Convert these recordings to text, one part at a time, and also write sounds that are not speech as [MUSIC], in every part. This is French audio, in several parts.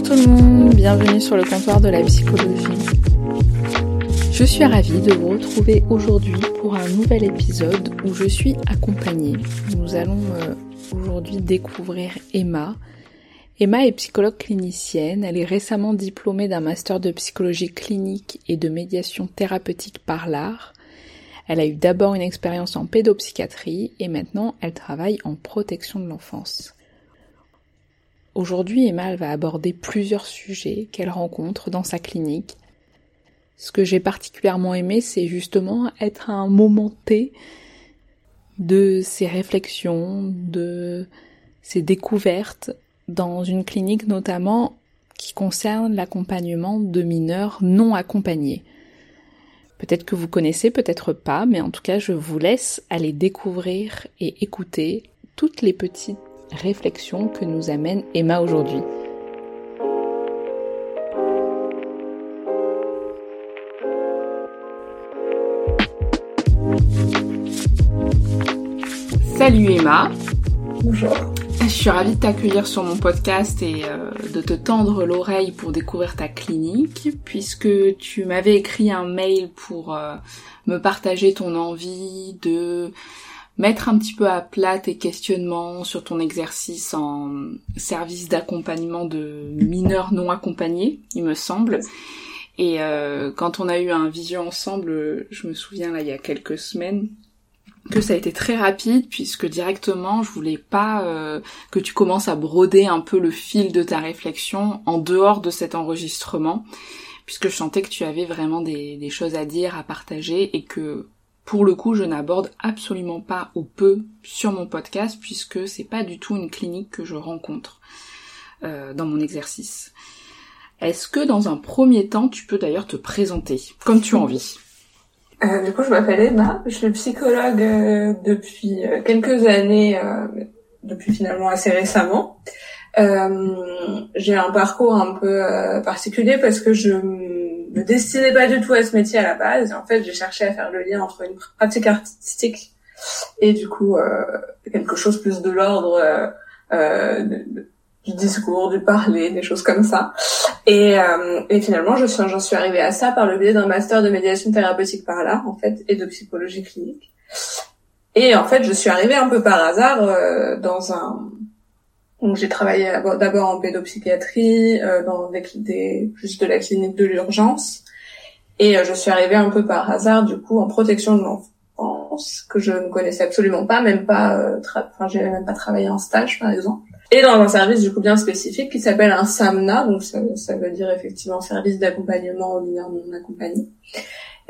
Bonjour tout le monde, bienvenue sur le comptoir de la psychologie. Je suis ravie de vous retrouver aujourd'hui pour un nouvel épisode où je suis accompagnée. Nous allons euh, aujourd'hui découvrir Emma. Emma est psychologue clinicienne, elle est récemment diplômée d'un master de psychologie clinique et de médiation thérapeutique par l'art. Elle a eu d'abord une expérience en pédopsychiatrie et maintenant elle travaille en protection de l'enfance. Aujourd'hui, Emma va aborder plusieurs sujets qu'elle rencontre dans sa clinique. Ce que j'ai particulièrement aimé, c'est justement être un moment T de ses réflexions, de ses découvertes dans une clinique notamment qui concerne l'accompagnement de mineurs non accompagnés. Peut-être que vous connaissez, peut-être pas, mais en tout cas, je vous laisse aller découvrir et écouter toutes les petites réflexion que nous amène Emma aujourd'hui. Salut Emma. Bonjour. Je suis ravie de t'accueillir sur mon podcast et euh, de te tendre l'oreille pour découvrir ta clinique, puisque tu m'avais écrit un mail pour euh, me partager ton envie de mettre un petit peu à plat tes questionnements sur ton exercice en service d'accompagnement de mineurs non accompagnés, il me semble. Et euh, quand on a eu un vision ensemble, je me souviens là il y a quelques semaines, que ça a été très rapide puisque directement je voulais pas euh, que tu commences à broder un peu le fil de ta réflexion en dehors de cet enregistrement puisque je sentais que tu avais vraiment des, des choses à dire, à partager et que pour le coup, je n'aborde absolument pas ou peu sur mon podcast puisque c'est pas du tout une clinique que je rencontre euh, dans mon exercice. Est-ce que dans un premier temps, tu peux d'ailleurs te présenter comme tu as envie? Euh, Du coup, je m'appelle Emma, je suis psychologue euh, depuis euh, quelques années, euh, depuis finalement assez récemment. J'ai un parcours un peu particulier parce que je me destinais pas du tout à ce métier à la base. En fait, j'ai cherché à faire le lien entre une pratique artistique et du coup euh, quelque chose plus de l'ordre euh, euh du discours, du parler, des choses comme ça. Et, euh, et finalement, je suis, j'en suis arrivée à ça par le biais d'un master de médiation thérapeutique par là, en fait, et de psychologie clinique. Et en fait, je suis arrivée un peu par hasard euh, dans un donc j'ai travaillé d'abord en pédopsychiatrie, euh, dans des, juste de la clinique de l'urgence, et euh, je suis arrivée un peu par hasard du coup en protection de l'enfance que je ne connaissais absolument pas, même pas, euh, enfin j'ai même pas travaillé en stage par exemple, et dans un service du coup bien spécifique qui s'appelle un SAMNA, donc ça, ça veut dire effectivement service d'accompagnement aux mineurs non accompagnés.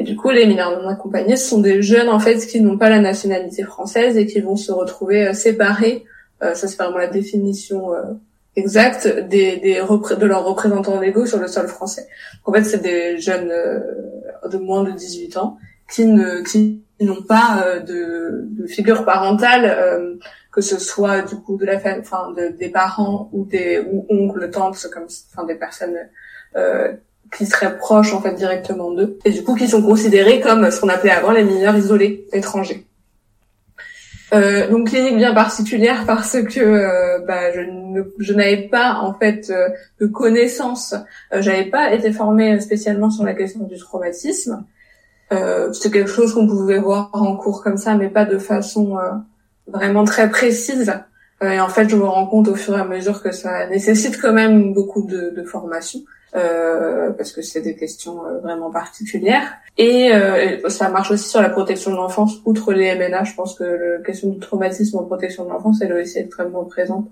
Et du coup, les mineurs non accompagnés, sont des jeunes en fait qui n'ont pas la nationalité française et qui vont se retrouver euh, séparés euh, ça c'est vraiment la définition euh, exacte des, des de leurs représentants légaux sur le sol français. En fait, c'est des jeunes euh, de moins de 18 ans qui ne qui n'ont pas de, de, figure parentale, que ce soit du coup de la enfin de, des parents ou des ou oncles, tantes, comme enfin des personnes qui seraient proches en fait directement d'eux, et du coup qui sont considérés comme ce qu'on appelait avant les mineurs isolés étrangers. Euh, donc clinique bien particulière parce que euh, bah, je, je n'avais pas en fait euh, de connaissances, euh, j'avais pas été formée spécialement sur la question du traumatisme. Euh, C'était quelque chose qu'on pouvait voir en cours comme ça, mais pas de façon vraiment très précise. et en fait, je me rends compte au fur et à mesure que ça nécessite quand même beaucoup de, de formation. Euh, parce que c'est des questions euh, vraiment particulières. Et euh, ça marche aussi sur la protection de l'enfance, outre les MNA. Je pense que la question du traumatisme en protection de l'enfance, elle est aussi extrêmement présente.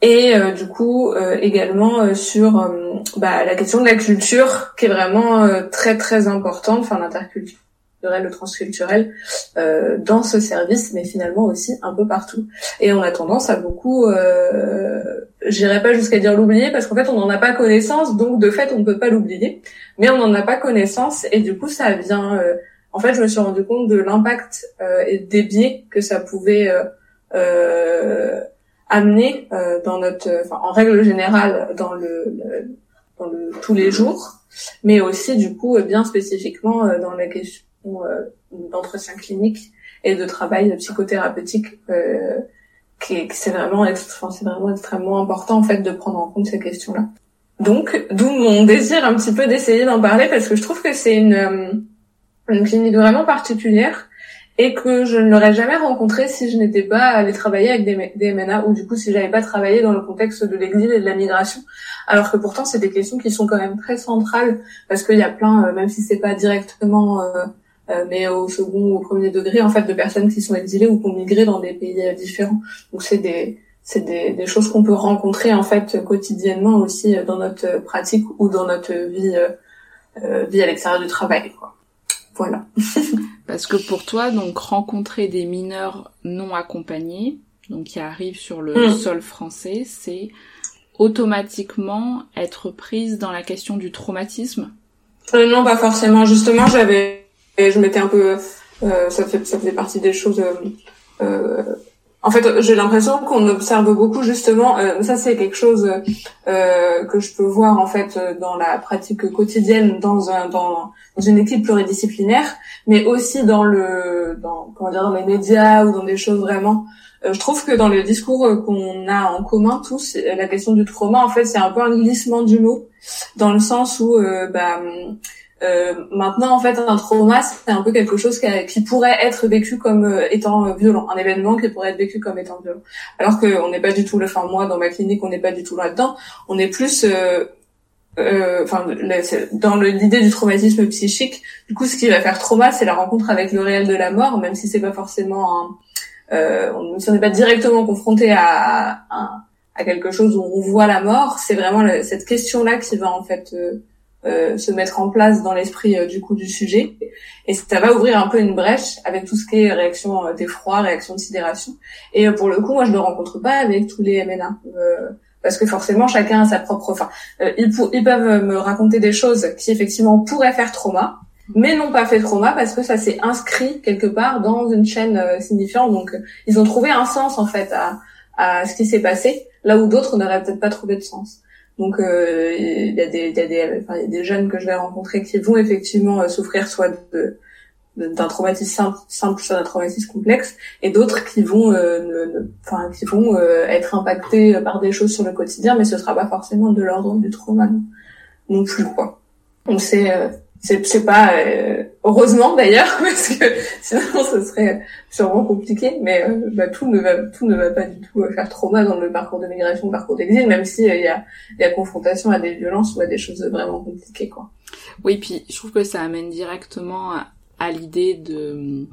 et du coup également sur bah, la question de la culture qui est vraiment très très importante, enfin l'interculture le transculturel euh, dans ce service, mais finalement aussi un peu partout. Et on a tendance à beaucoup, euh, j'irai pas jusqu'à dire l'oublier, parce qu'en fait on n'en a pas connaissance, donc de fait on ne peut pas l'oublier, mais on n'en a pas connaissance, et du coup ça vient... Euh, en fait, je me suis rendu compte de l'impact euh, et des biais que ça pouvait euh, amener dans notre, en règle générale, dans le, dans le tous les jours, mais aussi du coup bien spécifiquement dans la question euh, d'entretien clinique et de travail psychothérapeutique euh, qui, c'est vraiment, c'est vraiment extrêmement important en fait de prendre en compte ces questions-là. Donc, d'où mon désir un petit peu d'essayer d'en parler parce que je trouve que c'est une, euh, une clinique vraiment particulière et que je ne l'aurais jamais rencontré si je n'étais pas allée travailler avec des, des MNA ou du coup si j'avais pas travaillé dans le contexte de l'exil et de la migration. Alors que pourtant c'est des questions qui sont quand même très centrales parce qu'il y a plein, même si c'est pas directement euh, mais au second ou au premier degré en fait de personnes qui sont exilées ou qui ont migré dans des pays euh, différents. Donc c'est des c'est des, des, choses qu'on peut rencontrer en fait quotidiennement aussi euh, dans notre pratique ou dans notre vie euh, vie à l'extérieur du travail. Quoi. Voilà. [LAUGHS] Parce que pour toi, donc rencontrer des mineurs non accompagnés, donc qui arrivent sur le mm. sol français, c'est automatiquement être prise dans la question du traumatisme? Euh, non, pas forcément. Justement, j'avais et je m'étais un peu euh, ça fait faisait partie des choses euh, euh en fait j'ai l'impression qu'on observe beaucoup justement euh, ça c'est quelque chose euh, que je peux voir en fait dans la pratique quotidienne dans un dans, dans une équipe pluridisciplinaire mais aussi dans le dans comment dire dans les médias ou dans des choses vraiment je trouve que dans le discours qu'on a en commun tous, la question du trauma, en fait, c'est un peu un glissement du mot, dans le sens où bah, euh, maintenant, en fait, un trauma, c'est un peu quelque chose qui, pourrait être vécu comme euh, étant violent, un événement qui pourrait être vécu comme étant violent. Alors qu'on n'est pas du tout, enfin moi, dans ma clinique, on n'est pas du tout là-dedans. On est plus, euh, euh enfin, dans l'idée du traumatisme psychique. Du coup, ce qui va faire trauma, c'est la rencontre avec le réel de la mort, même si c'est pas forcément un, euh, on, si on n'est pas directement confronté à, à, quelque chose où on voit la mort, c'est vraiment cette question-là qui va en fait euh, se mettre en place dans l'esprit euh, du coup du sujet. Et ça va ouvrir un peu une brèche avec tout ce qui est réaction euh, d'effroi, réaction de sidération. Et pour le coup moi je ne rencontre pas avec tous les MNA parce que forcément chacun a sa propre enfin ils, ils peuvent me raconter des choses qui effectivement pourraient faire trauma mais n'ont pas fait trauma parce que ça s'est inscrit quelque part dans une chaîne signifiante. Donc ils ont trouvé un sens en fait à, à ce qui s'est passé là où d'autres n'auraient peut-être pas trouvé de sens donc euh, il y, a des, y, enfin, y a des jeunes que je vais rencontrer qui vont effectivement euh, souffrir soit de d'un traumatisme simple, simple soit d'un traumatisme complexe, et d'autres qui vont, euh, enfin, qui vont être impactés par des choses sur le quotidien, mais ce sera pas forcément de l'ordre du trauma non, plus quoi. Donc c'est c'est pas euh, heureusement d'ailleurs [LAUGHS] parce que sinon ce serait sûrement compliqué mais euh, bah, tout ne va tout ne va pas du tout euh, faire trauma dans le parcours de migration parcours d'exil même si il y a il y a confrontation à des violences ou à des choses vraiment compliquées quoi oui puis je trouve que ça amène directement à, l'idée de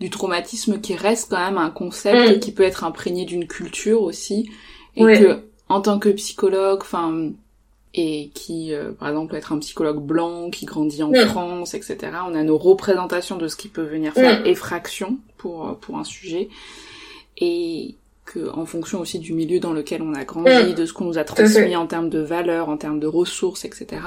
du traumatisme qui reste quand même un concept mm. qui peut être imprégné d'une culture aussi et que en tant que psychologue enfin et qui, euh, par exemple, peut être un psychologue blanc qui grandit en France, etc. On a nos représentations de ce qui peut venir faire effraction pour euh, pour un sujet, et que en fonction aussi du milieu dans lequel on a grandi, de ce qu'on nous a transmis en termes de valeurs, en termes de ressources, etc.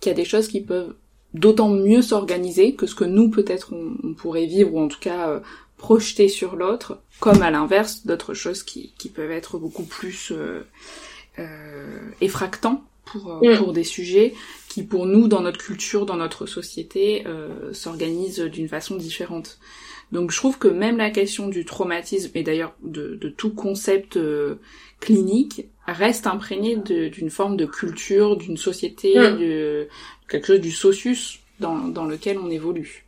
Qu'il y a des choses qui peuvent d'autant mieux s'organiser que ce que nous peut-être on, pourrait vivre ou en tout cas euh, projeter sur l'autre, comme à l'inverse d'autres choses qui, qui peuvent être beaucoup plus euh, euh, effractants pour, euh, mm. pour des sujets qui, pour nous, dans notre culture, dans notre société, euh, s'organisent d'une façon différente. Donc je trouve que même la question du traumatisme, et d'ailleurs de, de, tout concept euh, clinique, reste imprégnée d'une forme de culture, d'une société, mm. de quelque chose du socius dans, dans lequel on évolue.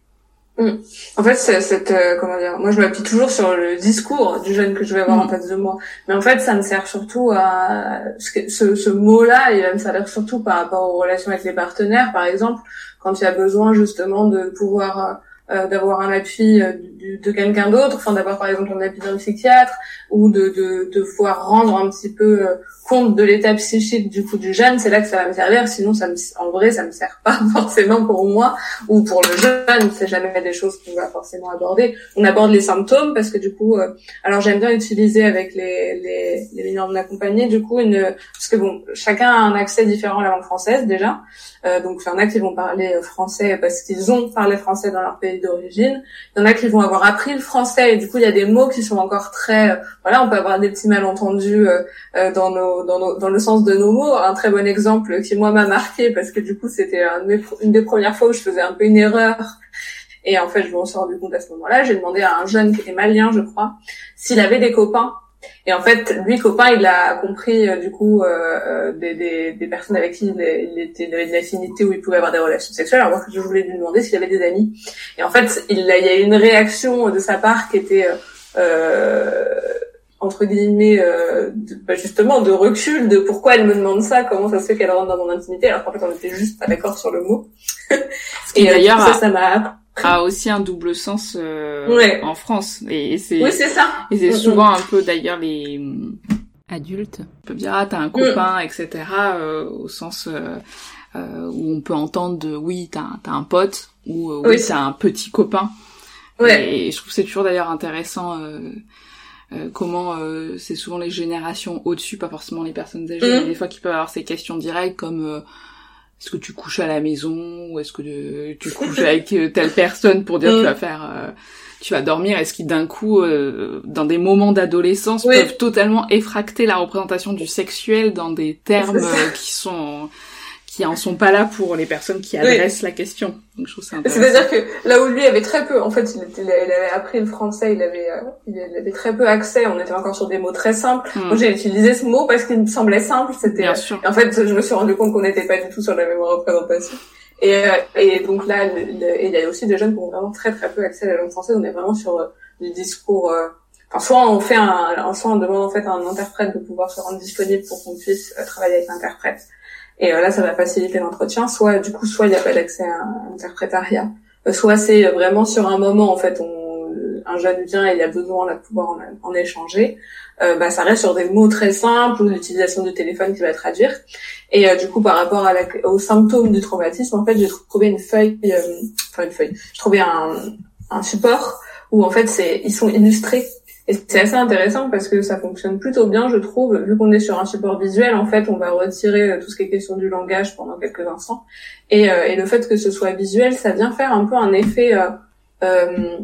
Mm. En fait, cette euh, comment dire, moi je m'appuie toujours sur le discours du jeune que je vais avoir en mm. face de moi, mais en fait ça me sert surtout à ce, ce mot-là, il va me servir surtout par rapport aux relations avec les partenaires, par exemple, quand il y a besoin justement de pouvoir d'avoir un appui de, quelqu'un d'autre, enfin d'avoir par exemple un appui d'un psychiatre ou de, de, de pouvoir rendre un petit peu compte de l'état psychique du coup du jeune, c'est là que ça va me servir. Sinon, ça me, en vrai, ça me sert pas [LAUGHS] forcément pour moi ou pour le jeune. C'est jamais des choses qu'on va forcément aborder. On aborde les symptômes parce que du coup, euh, alors j'aime bien utiliser avec les les, les mineurs non accompagnés du coup une parce que bon, chacun a un accès différent à la langue française déjà. Euh, donc il y en a qui vont parler français parce qu'ils ont parlé français dans leur pays d'origine. Il y en a qui vont avoir appris le français et du coup il y a des mots qui sont encore très euh, voilà, on peut avoir des petits malentendus euh, dans nos dans, le sens de nos mots. Un très bon exemple qui moi m'a marqué parce que du coup c'était une des premières fois où je faisais un peu une erreur et en fait je m'en suis rendu compte à ce moment-là. J'ai demandé à un jeune qui était malien, je crois, s'il avait des copains. Et en fait, lui, copain, il a compris euh, du coup euh, euh, des, des, personnes avec qui il, était, il avait une affinité où il pouvait avoir des relations sexuelles. Alors moi, je voulais lui demander s'il avait des amis. Et en fait, il, il y a eu une réaction de sa part qui était euh, entre guillemets euh, bah, justement de recul de pourquoi elle me demande ça, comment ça se fait qu'elle rentre dans mon intimité, alors qu'en fait on était juste pas d'accord sur le mot. et d'ailleurs ça, ça m'a a [LAUGHS] aussi un double sens euh, en France. Et c'est oui c'est ça. et c'est souvent un peu d'ailleurs les adultes. on peut dire ah t'as un copain mm. etc euh, au sens euh, euh, où on peut entendre de oui t'as as un pote ou oui, oui. t'as un petit copain. Ouais. et je trouve c'est toujours d'ailleurs intéressant euh, comment euh, c'est souvent les générations au-dessus, pas forcément les personnes âgées, mm. mais des fois qui peuvent avoir ces questions directes comme euh, est-ce que tu couches à la maison ou est-ce que tu couches avec telle personne pour dire que tu vas mm. faire tu vas dormir? Est-ce qu'ils d'un coup dans des moments d'adolescence peuvent totalement effracter la représentation du sexuel dans des termes [LAUGHS] qui sont qui en sont pas là pour les personnes qui adressent la question. Donc je trouve ça C'est-à-dire que là où lui avait très peu, en fait, il, était, il avait appris le français, il avait, euh, il avait très peu accès. On était encore sur des mots très simples. Hmm. Moi, j'ai utilisé ce mot parce qu'il me semblait simple. C'était. Bien sûr. en fait, je me suis rendu compte qu'on n'était pas du tout sur la même représentation. Et, euh, et donc là, il y a aussi des jeunes qui ont vraiment très très peu accès à la langue française. On est vraiment sur euh, du discours. Enfin, soit on fait un, soit on demande en fait à un interprète de pouvoir se rendre disponible pour qu'on puisse travailler avec l'interprète. Et euh, là, ça va faciliter l'entretien. Soit, du coup, soit il n'y a pas d'accès à un interprétariat, euh, soit c'est vraiment sur un moment, en fait, on, un jeune vient et il a besoin de pouvoir en, échanger. Euh, bah, ça reste sur des mots très simples ou l'utilisation du téléphone qui va traduire. Et euh, du coup, par rapport à la, aux symptômes du traumatisme, en fait, j'ai trouvé une feuille, enfin une feuille, j'ai trouvé un, un support où en fait, c'est ils sont illustrés et c'est assez intéressant parce que ça fonctionne plutôt bien, je trouve. Vu qu'on est sur un support visuel, en fait, on va retirer euh, tout ce qui est question du langage pendant quelques instants. Et, euh, et le fait que ce soit visuel, ça vient faire un peu un effet... Euh, euh,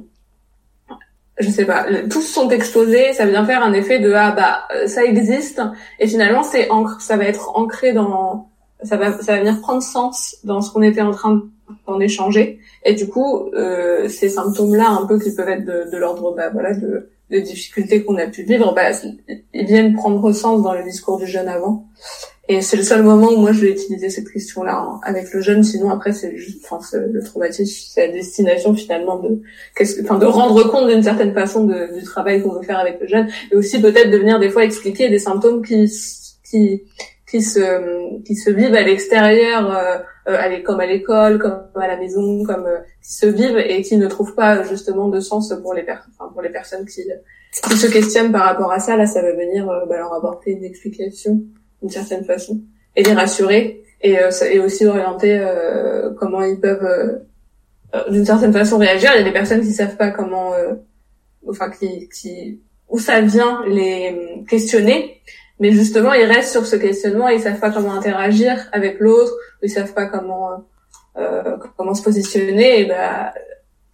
je sais pas, tous sont exposés, ça vient faire un effet de ah bah ça existe et finalement c'est ça va être ancré dans ça va ça va venir prendre sens dans ce qu'on était en train d'en échanger et du coup euh, ces symptômes là un peu qui peuvent être de, de l'ordre bah voilà de difficultés qu'on a pu vivre, bah, ils viennent prendre sens dans le discours du jeune avant. Et c'est le seul moment où moi je vais utiliser cette question-là avec le jeune. Sinon après c'est juste, enfin le traumatisme, c'est la destination finalement de, qu'est-ce que, enfin de rendre compte d'une certaine façon du travail qu'on veut faire avec le jeune, et aussi peut-être de venir des fois expliquer des symptômes qui qui qui se qui se vivent à l'extérieur, euh, euh comme à l'école, comme à la maison, comme euh, qui se vivent et qui ne trouvent pas justement de sens pour les enfin, pour les personnes qui qui se questionnent par rapport à ça. Là, ça va venir euh, bah, leur apporter une explication d'une certaine façon et les rassurer et, et aussi orienter comment ils peuvent d'une certaine façon réagir. Il y a des personnes qui savent pas comment, enfin qui qui où ça vient les questionner mais justement, ils restent sur ce questionnement et ils savent pas comment interagir avec l'autre, ils savent pas comment euh, comment se positionner. Et bah,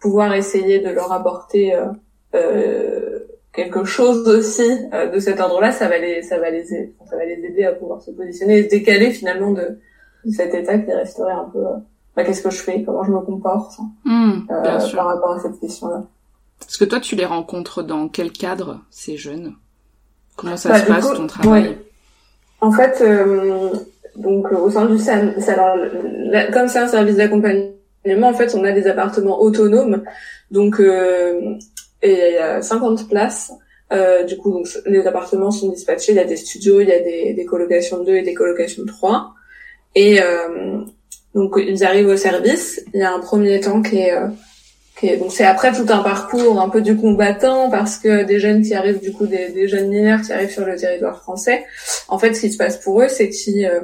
pouvoir essayer de leur apporter euh, euh quelque chose aussi euh, de cet ordre-là, ça va les ça va les ça va les aider à pouvoir se positionner et se décaler finalement de, de cet état qui resterait un peu euh, bah, qu'est-ce que je fais, comment je me comporte mmh, par rapport à cette question-là. Est-ce que toi tu les rencontres dans quel cadre ces jeunes? Comment ça bah, se passe ton travail En fait, euh, donc au sein du SAM, alors, comme c'est un service d'accompagnement, en fait, on a des appartements autonomes, donc euh, et il y a 50 places. Euh, du coup, donc, les appartements sont dispatchés. Il y a des studios, il y a des, des colocations de 2 et des colocations de 3. Et euh, donc, ils arrivent au service. Il y a un premier temps qui est donc c'est après tout un parcours un peu du combattant parce que des jeunes qui arrivent du coup des, jeunes mineurs qui arrivent sur le territoire français, en fait ce qui se passe pour eux c'est qu'ils euh,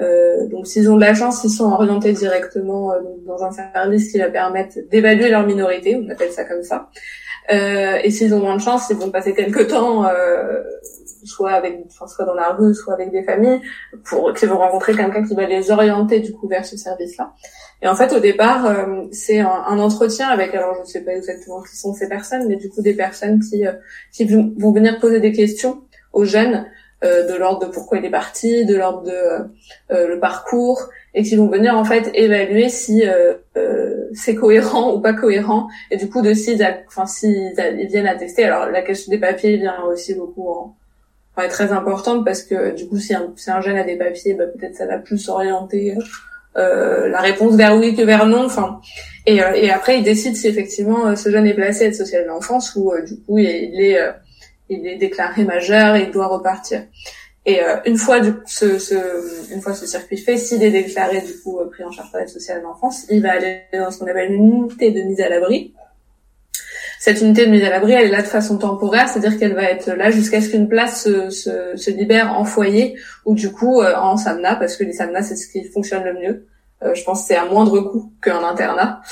euh, donc s'ils ont de la chance, ils sont orientés directement euh, dans un service qui va permettre d'évaluer leur minorité, on appelle ça comme ça. Euh, et s'ils ont moins de chance, ils vont passer quelques temps soit avec enfin, soit dans la rue, soit avec des familles pour qu'ils vont rencontrer quelqu'un qui va les orienter du coup vers ce service-là. Et en fait, au départ, euh, c'est un, un, entretien avec, alors je ne sais pas exactement qui sont ces personnes, mais du coup des personnes qui, qui vont venir poser des questions aux jeunes euh, de l'ordre de pourquoi il est parti, de l'ordre de euh, le parcours, et qui vont venir en fait évaluer si euh, c'est cohérent ou pas cohérent, et du coup de s'ils, enfin s'ils ils viennent attester. Alors la question des papiers vient aussi beaucoup en, est très importante parce que du coup si un, si un jeune a des papiers, bah, peut-être ça va plus orienter euh, la réponse vers oui que vers non. Enfin, et, et après il décide si effectivement ce jeune est placé à être social d'enfance ou du coup il est il est déclaré majeur et il doit repartir. Et euh, une fois du, ce, ce, une fois ce circuit fait, s'il est déclaré du coup euh, pris en charge par l'aide sociale d'enfance, il va aller dans ce qu'on appelle une unité de mise à l'abri. Cette unité de mise à l'abri, elle est là de façon temporaire, c'est-à-dire qu'elle va être là jusqu'à ce qu'une place se, se, se, libère en foyer ou du coup euh, en samna, parce que les samnas c'est ce qui fonctionne le mieux. Euh, je pense que c'est à moindre coût qu'un internat.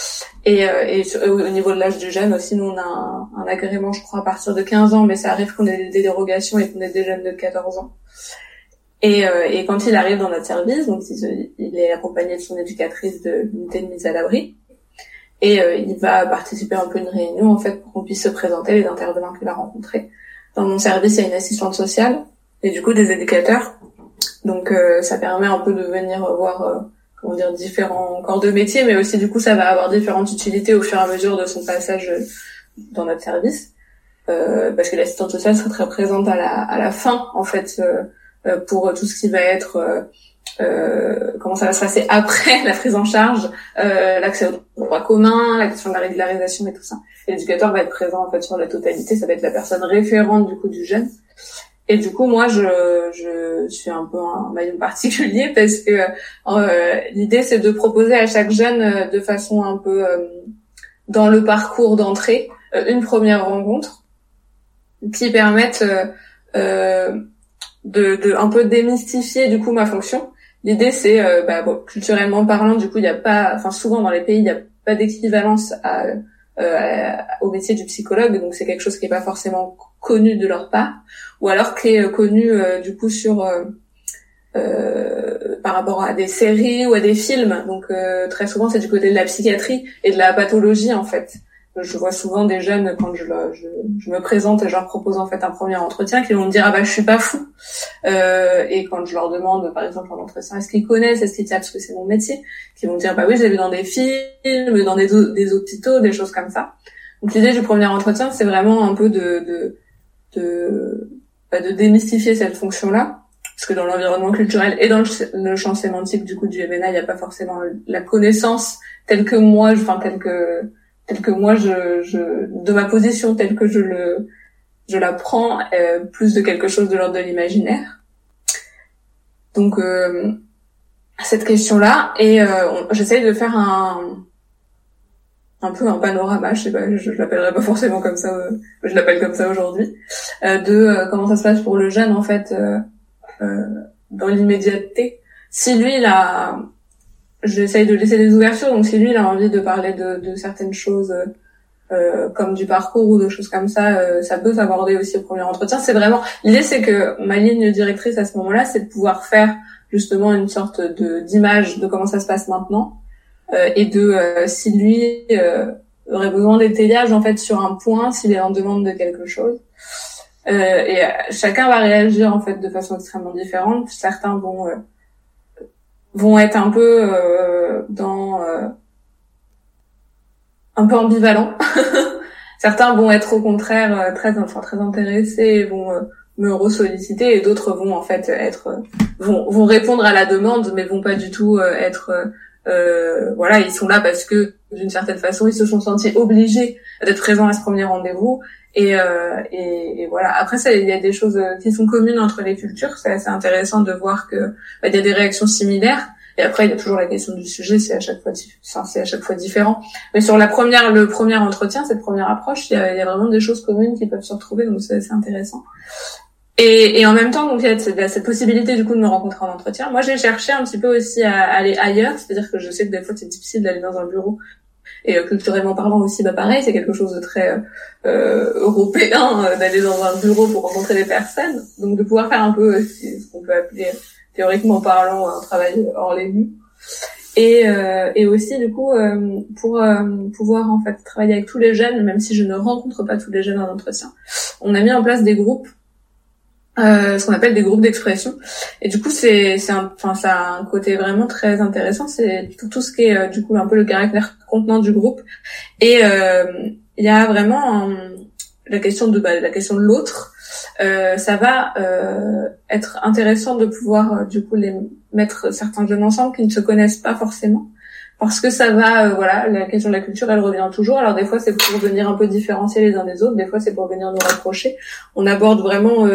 Et, euh, et au niveau de l'âge du jeune aussi, nous on a un, un, agrément, je crois, à partir de 15 ans, mais ça arrive qu'on ait des dérogations et qu'on ait des jeunes de 14 ans. Et, euh, et quand il arrive dans notre service, donc il, est accompagné de son éducatrice de l'unité de mise à l'abri, et il va participer un peu à une réunion en fait pour qu'on puisse se présenter les intervenants qu'il a rencontrés. Dans mon service, il y a une assistante sociale et du coup des éducateurs. Donc ça permet un peu de venir voir comment dire différents corps de métier, mais aussi du coup ça va avoir différentes utilités au fur et à mesure de son passage euh, dans notre service, euh, parce que l'assistante sociale sera très présente à la, à la fin en fait euh, euh pour tout ce qui va être euh, comment ça va se passer après [LAUGHS] la prise en charge, l'accès aux droits communs, la question de la régularisation et tout ça. L'éducateur va être présent en fait sur la totalité, ça va être la personne référente du coup du jeune. Et du coup, moi, je, je suis un peu un maillon [LAUGHS] particulier parce que euh, l'idée, c'est de proposer à chaque jeune, euh, de façon un peu euh, dans le parcours d'entrée, une première rencontre qui permette de, de un peu démystifier du coup ma fonction. L'idée, c'est, bah, bon, culturellement parlant, du coup, il n'y a pas, enfin, souvent dans les pays, il n'y a pas d'équivalence à, au métier du psychologue, donc c'est quelque chose qui n'est pas forcément connu de leur part, ou alors qui est euh, connu euh, du coup sur euh, euh, par rapport à des séries ou à des films. Donc très souvent c'est du côté de la psychiatrie et de la pathologie en fait. Je vois souvent des jeunes quand je, je, je, me présente et je leur propose en fait un premier entretien qui vont me dire ah bah je suis pas fou. Euh, et quand je leur demande par exemple en entretien est-ce qu'ils connaissent, est-ce qu'ils savent ce que c'est mon métier, qui vont dire bah oui j'ai vu dans des films, dans des, des hôpitaux, des choses comme ça. Donc l'idée du premier entretien c'est vraiment un peu de, de de, bah, de démystifier cette fonction-là, parce que dans l'environnement culturel et dans le, champ sémantique du coup du MNA, il n'y a pas forcément la connaissance telle que moi, enfin telle que telle que moi je, je de ma position telle que je le je la prends euh, plus de quelque chose de l'ordre de l'imaginaire. Donc euh, cette question-là et euh, j'essaye de faire un un peu un panorama, je sais pas, je, l'appellerai pas forcément comme ça, euh, je l'appelle comme ça aujourd'hui, euh, de euh, comment ça se passe pour le jeune en fait dans l'immédiateté. Si lui il a, j'essaye de laisser des ouvertures, donc si lui il a envie de parler de, de certaines choses comme du parcours ou de choses comme ça, ça peut s'aborder aussi au premier entretien. C'est vraiment l'idée, c'est que ma ligne directrice à ce moment-là, c'est de pouvoir faire justement une sorte de d'image de comment ça se passe maintenant euh, et de euh, si lui euh, aurait besoin d'étayage en fait sur un point, s'il est en demande de quelque chose. et chacun va réagir en fait de façon extrêmement différente. Certains vont vont être un peu dans un peu ambivalents. [LAUGHS] Certains vont être au contraire très enfin très intéressés, vont me ressolliciter et d'autres vont en fait être vont vont répondre à la demande mais vont pas du tout être euh, voilà, ils sont là parce que d'une certaine façon, ils se sont sentis obligés d'être présents à ce premier rendez-vous. Et, euh, et, et, voilà. Après ça, il y a des choses qui sont communes entre les cultures. C'est assez intéressant de voir que bah, il y a des réactions similaires, Et après, il y a toujours la question du sujet, c'est à chaque fois, c'est à chaque fois différent. Mais sur la première, le premier entretien, cette première approche, il y a, y a vraiment des choses communes qui peuvent se retrouver, donc c'est intéressant. Et, et, en même temps, donc il y a cette, possibilité du coup de me rencontrer en entretien. Moi, j'ai cherché un petit peu aussi à aller ailleurs, c'est-à-dire que je sais que des fois c'est difficile d'aller dans un bureau et euh, culturellement parlant aussi, bah pareil, c'est quelque chose de très euh, européen euh, d'aller dans un bureau pour rencontrer des personnes. Donc de pouvoir faire un peu euh, ce qu'on peut appeler théoriquement parlant un travail hors les murs. Et, et aussi du coup pour pouvoir en fait travailler avec tous les jeunes, même si je ne rencontre pas tous les jeunes en entretien, on a mis en place des groupes euh, ce qu'on appelle des groupes d'expression. Et du coup, c'est, c'est enfin, ça a un côté vraiment très intéressant. C'est tout, tout ce qui est, euh, du coup, un peu le caractère contenant du groupe. Et euh, il y a vraiment la question de, bah, la question de l'autre. Euh, ça va être intéressant de pouvoir, du coup, les mettre certains jeunes ensemble qui ne se connaissent pas forcément. Parce que ça va, voilà, la question de la culture, elle revient toujours. Alors des fois, c'est pour venir un peu différencier les uns des autres. Des fois, c'est pour venir nous rapprocher. On aborde vraiment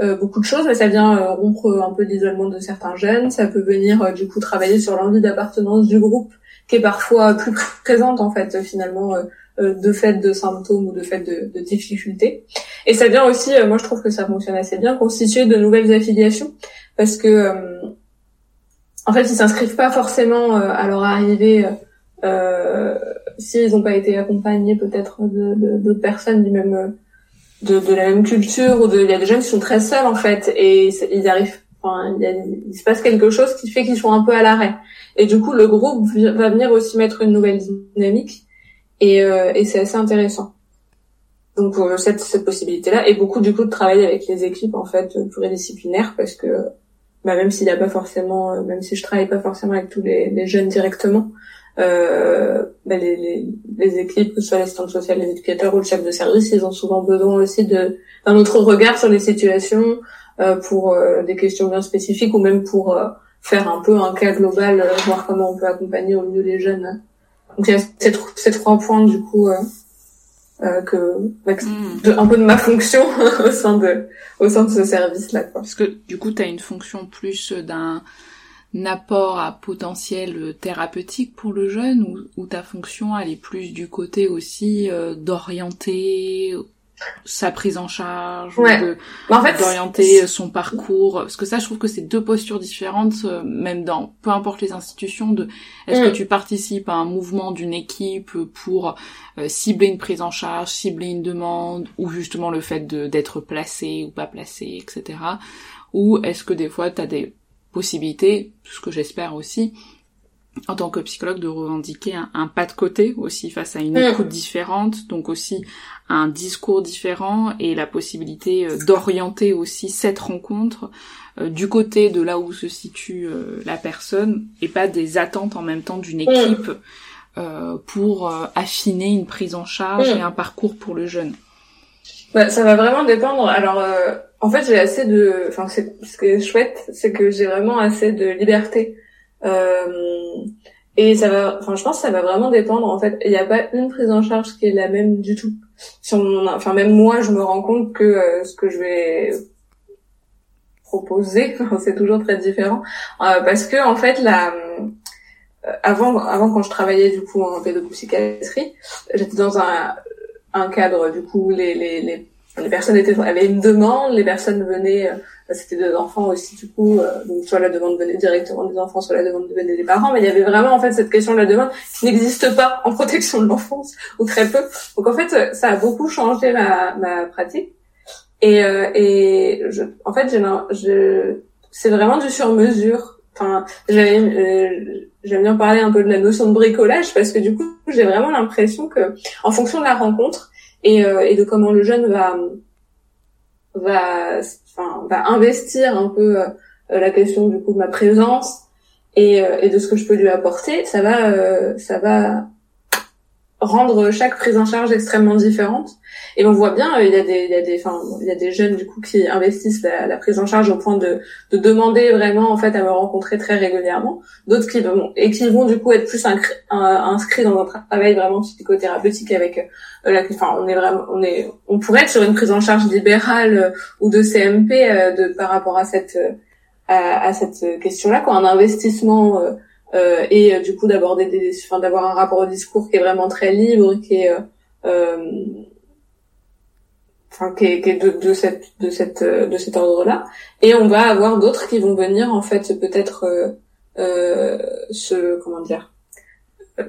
euh, beaucoup de choses, mais ça vient euh, rompre un peu l'isolement de certains jeunes. Ça peut venir euh, du coup travailler sur l'envie d'appartenance du groupe, qui est parfois plus présente en fait finalement de fait de symptômes ou de fait de, de difficultés. Et ça vient aussi, moi je trouve que ça fonctionne assez bien, constituer de nouvelles affiliations, parce que en fait ils s'inscrivent pas forcément à leur arrivée. Euh, s'ils n'ont pas été accompagnés peut-être d'autres personnes du même de, la même culture ou de il y a des jeunes qui sont très seuls en fait et ils arrivent enfin il, se passe quelque chose qui fait qu'ils sont un peu à l'arrêt. Et du coup le groupe va venir aussi mettre une nouvelle dynamique et, euh, c'est assez intéressant. Donc euh, cette, cette possibilité là et beaucoup du coup de travailler avec les équipes en fait pluridisciplinaires parce que bah, même s'il n'y a pas forcément euh, même si je travaille pas forcément avec tous les jeunes directement euh, ben les, les, les, équipes, que ce soit l'assistante sociale, les éducateurs ou le chef de service, ils ont souvent besoin aussi de d'un autre regard sur les situations euh, pour euh, des questions bien spécifiques ou même pour euh, faire un peu un cas global, euh, voir comment on peut accompagner au mieux les jeunes. Donc il y a ces, ces trois points du coup que hmm. de, un peu de ma fonction [LAUGHS] au sein de au sein de ce service là. Parce que du coup tu as une fonction plus d'un apport à potentiel thérapeutique pour le jeune ou, ta fonction elle est plus du côté aussi euh, d'orienter sa prise en charge de, bah, d'orienter son parcours? Parce que ça je trouve que c'est deux postures différentes euh, même dans peu importe les institutions de est-ce que mm. tu participes à un mouvement d'une équipe pour euh, cibler une prise en charge cibler une demande ou justement le fait de d'être placé ou pas placé etc ou est-ce que des fois tu as des possibilité, ce que j'espère aussi, en tant que psychologue, de revendiquer un, pas de côté aussi face à une mm. écoute différente, donc aussi un discours différent et la possibilité euh, d'orienter aussi cette rencontre euh, du côté de là où se situe euh, la personne et pas des attentes en même temps d'une mm. équipe pour affiner une prise en charge mm. et un parcours pour le jeune. Ça va vraiment dépendre. Alors en fait, j'ai assez de, enfin, ce qui est chouette, c'est que j'ai vraiment assez de liberté. Euh, et ça va, enfin, je pense que ça va vraiment dépendre. En fait, il n'y a pas une prise en charge qui est la même du tout. Si on, enfin, même moi, je me rends compte que euh, ce que je vais proposer, [LAUGHS] c'est toujours très différent, euh, parce que en fait, la, euh, avant, avant quand je travaillais du coup en pédopsychiatrie, j'étais dans un, un cadre du coup les, les, les les personnes étaient, avaient une demande, les personnes venaient, euh, c'était des enfants aussi du coup, euh, donc soit la demande venait directement des enfants, soit la demande venait des parents, mais il y avait vraiment en fait cette question de la demande qui n'existe pas en protection de l'enfance [LAUGHS] ou très peu. Donc en fait, ça a beaucoup changé ma, ma pratique et euh, et je, en fait, je, c'est vraiment du sur mesure. Enfin, j'aime j'aime bien parler un peu de la notion de bricolage parce que du coup, j'ai vraiment l'impression que en fonction de la rencontre et, euh, et de comment le jeune va va enfin va investir un peu euh, la question du coup de ma présence et, euh, et de ce que je peux lui apporter ça va ça va rendre chaque prise en charge extrêmement différente. Et on voit bien, euh, il y a des, il y a des, enfin, il y a des jeunes du coup qui investissent la, la, prise en charge au point de, de demander vraiment en fait à me rencontrer très régulièrement. D'autres qui vont et qui vont du coup être plus inscrits dans un travail vraiment psychothérapeutique avec euh, la, enfin, on est vraiment, on est, on pourrait être sur une prise en charge libérale euh, ou de CMP de par rapport à cette à, cette question-là, quoi, un investissement et du coup d'aborder des, enfin d'avoir un rapport au discours qui est vraiment très libre, qui est enfin qui est, qui est de, de, cette de cette de cet ordre-là. Et on va avoir d'autres qui vont venir en fait peut-être euh, euh, se comment dire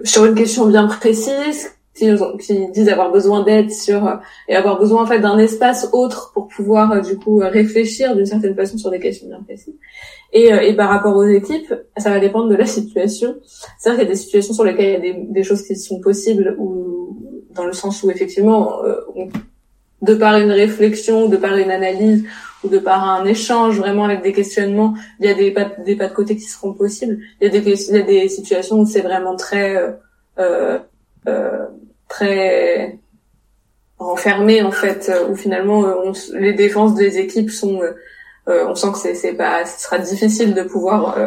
sur une question bien précise qui, qui disent avoir besoin d'aide sur et avoir besoin en fait d'un espace autre pour pouvoir euh, du coup réfléchir d'une certaine façon sur des questions bien précises. Et, euh, et par rapport aux équipes ça va dépendre de la situation. C'est-à-dire qu'il y a des situations sur lesquelles il y a des, des choses qui sont possibles ou dans le sens où effectivement euh, on de par une réflexion, de par une analyse ou de par un échange vraiment avec des questionnements, il y a des pas, des pas de côté qui seront possibles. Il y a des, il y a des situations où c'est vraiment très euh, euh, euh très renfermé en fait, où finalement euh, on, les défenses des équipes sont, euh, on sent que c'est pas, ce sera difficile de pouvoir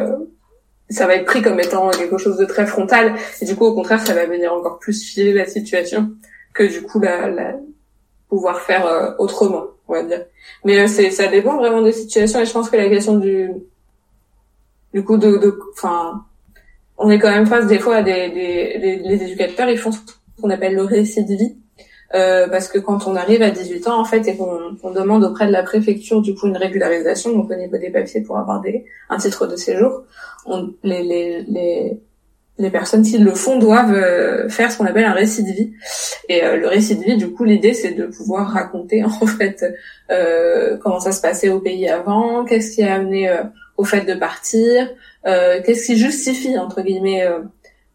ça va être pris comme étant quelque chose de très frontal et du coup au contraire ça va venir encore plus filer la situation que du coup la, la, pouvoir faire euh, autrement, on va dire. Mais euh, c'est ça dépend vraiment des situations et je pense que la question du du coup de enfin on est quand même face des fois à des, des les, éducateurs ils font ce qu'on appelle le récit de vie euh, parce que quand on arrive à 18 ans en fait et qu'on demande auprès de la préfecture du coup une régularisation donc au niveau des papiers pour avoir des un titre de séjour on, les, les, les les personnes qui le font doivent euh, faire ce qu'on appelle un récit de vie. Et euh, le récit de vie, du coup, l'idée, c'est de pouvoir raconter [LAUGHS] en fait euh, comment ça se passait au pays avant, qu'est-ce qui a amené au fait de partir, qu'est-ce qui justifie entre guillemets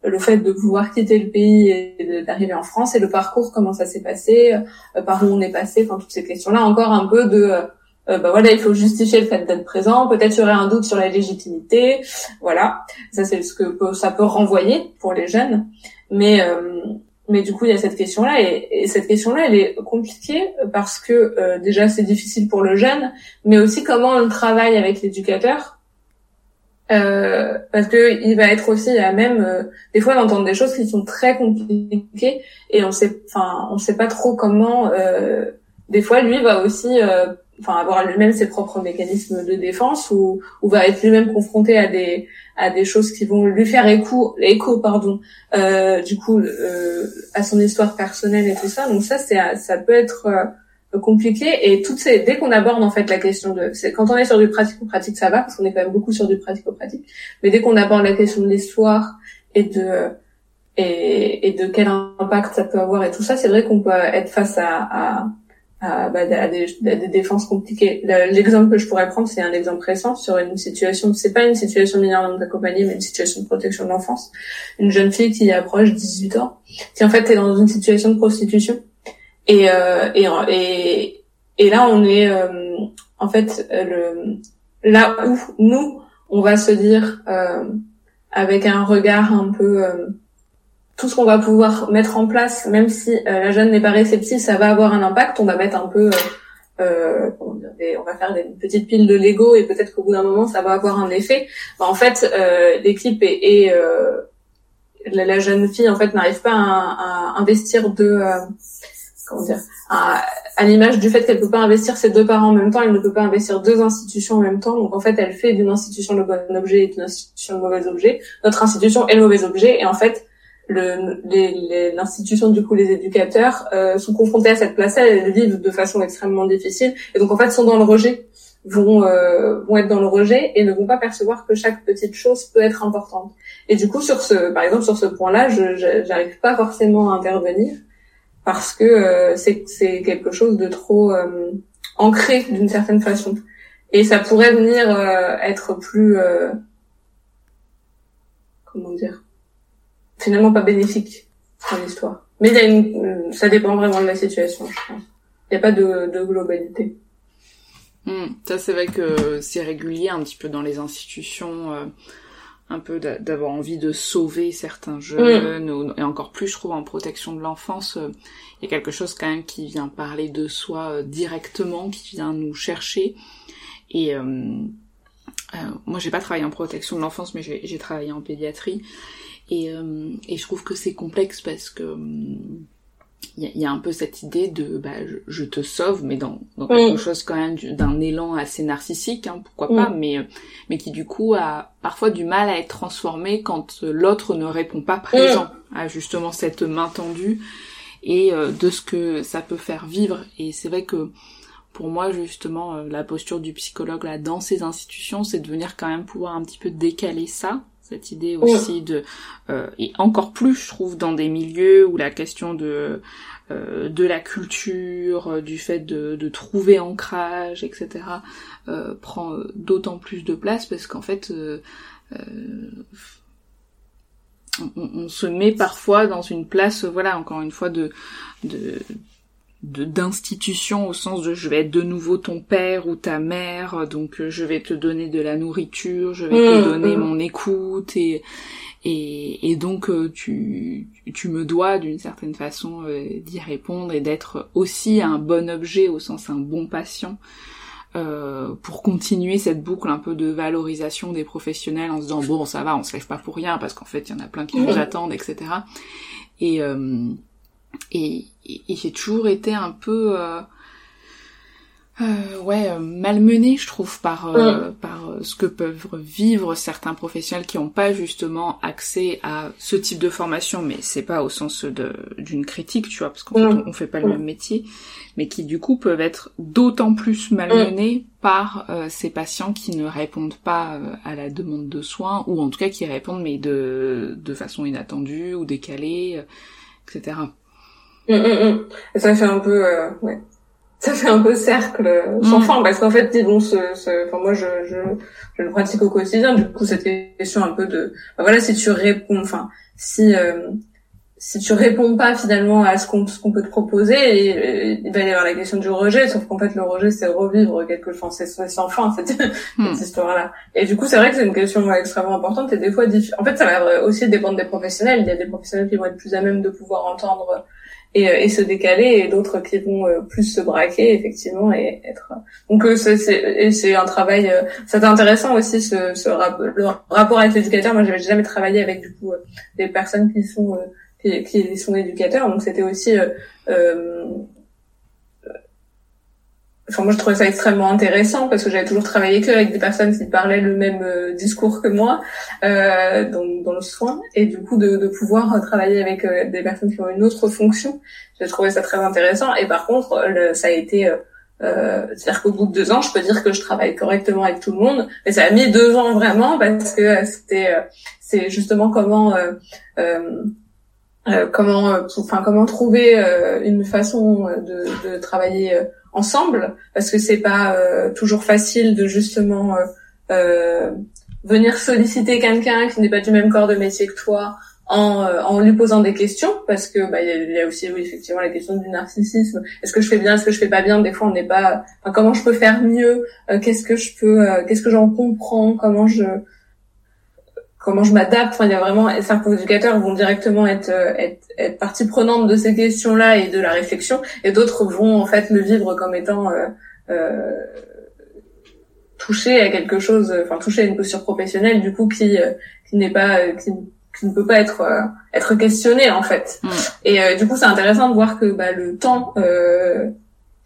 le fait de pouvoir quitter le pays et d'arriver en France et le parcours, comment ça s'est passé, par où on est passé, enfin toutes ces questions-là, encore un peu de euh, bah voilà, il faut justifier le fait d'être présent. Peut-être y aurait un doute sur la légitimité. Voilà, ça c'est ce que ça peut renvoyer pour les jeunes. Mais euh, mais du coup, il y a cette question-là et, cette question-là, elle est compliquée parce que euh, déjà c'est difficile pour le jeune, mais aussi comment on travaille avec l'éducateur. Euh, parce que il va être aussi à même des fois d'entendre des choses qui sont très compliquées et on sait enfin on sait pas trop comment des fois lui va aussi enfin avoir lui-même ses propres mécanismes de défense ou, ou va être lui-même confronté à des à des choses qui vont lui faire écho écho pardon euh, du coup euh, à son histoire personnelle et tout ça. Donc ça c'est ça peut être euh, compliqué. Et toutes ces dès qu'on aborde en fait la question de c'est quand on est sur du pratico-pratique ça va parce qu'on est quand même beaucoup sur du pratico-pratique. Mais dès qu'on aborde la question de l'histoire et de et, et de quel impact ça peut avoir et tout ça c'est vrai qu'on peut être face à, à à, bah, des, des, défenses compliquées. L'exemple que je pourrais prendre, c'est un exemple récent sur une situation, c'est pas une situation mineure non accompagnée, mais une situation de protection de l'enfance. Une jeune fille qui approche 18 ans, qui en fait est dans une situation de prostitution. Et, euh, et, et, et, là, on est euh, en fait le, là où nous, on va se dire euh, avec un regard un peu euh, tout ce qu'on va pouvoir mettre en place, même si euh, la jeune n'est pas réceptive, ça va avoir un impact. On va mettre un peu, euh, euh on va faire des petites piles de Lego et peut-être qu'au bout d'un moment, ça va avoir un effet. Bah, en fait, euh, l'équipe et, et la, la, jeune fille en fait n'arrive pas à, à, investir de comment dire à, à l'image du fait qu'elle peut pas investir ses deux parents en même temps, elle ne peut pas investir deux institutions en même temps. Donc en fait, elle fait d'une institution le bon objet et d'une institution le mauvais objet. Notre institution est le mauvais objet et en fait, l'institution du coup les éducateurs euh, sont confrontés à cette place-là, elles vivent de façon extrêmement difficile et donc en fait sont dans le rejet, vont euh, vont être dans le rejet et ne vont pas percevoir que chaque petite chose peut être importante. Et du coup sur ce par exemple sur ce point-là, je j'arrive pas forcément à intervenir parce que euh, c'est c'est quelque chose de trop euh, ancré d'une certaine façon et ça pourrait venir être plus comment dire finalement pas bénéfique pour l'histoire. Mais il y a une, ça dépend vraiment de la situation, je pense. Il n'y a pas de, de globalité. Hmm, ça c'est vrai que c'est régulier un petit peu dans les institutions, euh, un peu d'avoir envie de sauver certains jeunes, et encore plus je trouve en protection de l'enfance, euh, il y a quelque chose quand même qui vient parler de soi euh, directement, qui vient nous chercher. Et moi j'ai pas travaillé en protection de l'enfance, mais j'ai travaillé en pédiatrie. Et, euh, et je trouve que c'est complexe parce que il il y, a un peu cette idée de bah, je, te sauve, mais dans, dans quelque chose quand même d'un élan assez narcissique, hein, pourquoi pas, mais mais qui du coup a parfois du mal à être transformé quand l'autre ne répond pas présent à justement cette main tendue et euh, de ce que ça peut faire vivre. Et c'est vrai que pour moi justement euh, la posture du psychologue là dans ces institutions, c'est de venir quand même pouvoir un petit peu décaler ça cette idée aussi de euh, et encore plus je trouve dans des milieux où la question de euh, de la culture, euh, du fait de, de trouver ancrage, etc., euh, prend d'autant plus de place parce qu'en fait, on, on, se met parfois dans une place, voilà, encore une fois, de, de d'institution au sens de je vais être de nouveau ton père ou ta mère donc je vais te donner de la nourriture je vais te mmh, donner mmh. mon écoute et et, et donc euh, tu, tu me dois d'une certaine façon euh, d'y répondre et d'être aussi un bon objet au sens un bon patient euh, pour continuer cette boucle un peu de valorisation des professionnels en se disant bon ça va on se lève pas pour rien parce qu'en fait il y en a plein qui nous attendent etc et euh, et, et, j'ai toujours été un peu euh, ouais, euh, malmené, je trouve, par euh, par euh, ce que peuvent vivre certains professionnels qui n'ont pas justement accès à ce type de formation, mais c'est pas au sens de d'une critique, tu vois, parce qu'en fait on, fait pas le même métier, mais qui du coup peuvent être d'autant plus malmenés par ces patients qui ne répondent pas à la demande de soins, ou en tout cas qui répondent mais de de façon inattendue ou décalée, etc. Mmh, mmh, Et ça fait un peu, ouais. Ça fait un peu cercle sans mm. fin parce qu'en fait bon ce, ce enfin moi je, je je le pratique au quotidien. Du coup cette question un peu de bah voilà si tu réponds enfin si euh, si tu réponds pas finalement à ce qu'on ce qu'on peut te proposer et, il va y avoir la question du rejet sauf qu'en fait le rejet c'est revivre quelque chose c'est sans fin cette, [LAUGHS] mm. cette histoire là et du coup c'est vrai que c'est une question extrêmement importante et des fois en fait ça va aussi dépendre des professionnels. Il y a des professionnels qui vont être plus à même de pouvoir entendre et, euh, et se décaler et d'autres qui vont euh, plus se braquer effectivement et être donc euh, c'est et c'est un travail c'est intéressant aussi ce, ce le rapport avec l'éducateur. Moi j'avais jamais travaillé avec du coup des personnes qui sont qui, qui sont éducateurs. Donc c'était aussi enfin moi je trouvais ça extrêmement intéressant parce que j'avais toujours travaillé que avec des personnes qui parlaient le même euh, discours que moi euh, dans, dans, le soin. Et du coup de, de pouvoir travailler avec euh, des personnes qui ont une autre fonction j'ai trouvé ça très intéressant. Et par contre le, ça a été euh, euh, c'est-à-dire qu'au bout de deux ans je peux dire que je travaille correctement avec tout le monde mais ça a mis deux ans vraiment parce que c'était c'est justement comment comment enfin comment trouver une façon de, de travailler ensemble parce que c'est pas euh, toujours facile de justement euh, euh, venir solliciter quelqu'un qui n'est pas du même corps de métier que toi en, en lui posant des questions parce que bah il y, a aussi effectivement la question du narcissisme. Est-ce que je fais bien est-ce que je fais pas bien? Des fois on n'est pas enfin, comment je peux faire mieux? Qu'est-ce que je peux qu'est-ce que j'en comprends? Comment je comment je m'adapte. Enfin, il y a vraiment certains éducateurs vont directement être, euh, être, être partie prenante de ces questions-là et de la réflexion, et d'autres vont en fait le vivre comme étant euh, euh, touché à quelque chose, enfin touché à une posture professionnelle, du coup qui euh, qui n'est pas qui, qui, ne peut pas être être questionné en fait. Mm. Et du coup, c'est intéressant de voir que bah, le temps,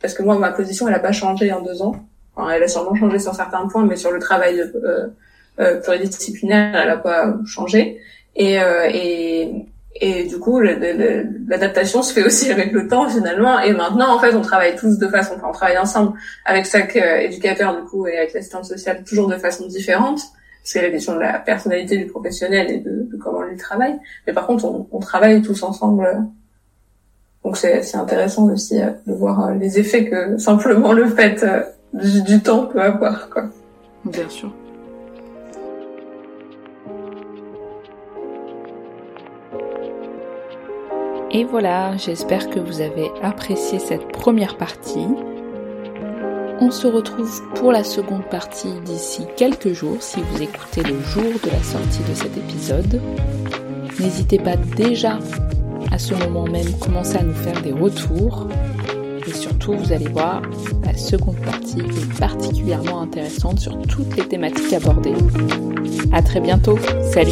parce que moi ma position elle a pas changé en deux ans. Enfin, elle a sûrement changé sur certains points, mais sur le travail euh, euh, pluridisciplinaire, elle a pas changé. Et, euh, et, et du coup, l'adaptation se fait aussi [LAUGHS] avec le temps finalement. Et maintenant, en fait, on travaille tous de façon, enfin, on travaille ensemble avec chaque euh, éducateur du coup et avec l'assistante sociale toujours de façon différente. A la question de la personnalité du professionnel et de, de comment il travaille. Mais par contre, on, travaille tous ensemble. Donc c'est intéressant aussi euh, de voir les effets que simplement le fait du, du temps peut avoir. Quoi. Bien sûr. Et voilà, j'espère que vous avez apprécié cette première partie. On se retrouve pour la seconde partie d'ici quelques jours si vous écoutez le jour de la sortie de cet épisode. N'hésitez pas déjà à ce moment même commencer à nous faire des retours. Et surtout, vous allez voir, la seconde partie est particulièrement intéressante sur toutes les thématiques abordées. À très bientôt. Salut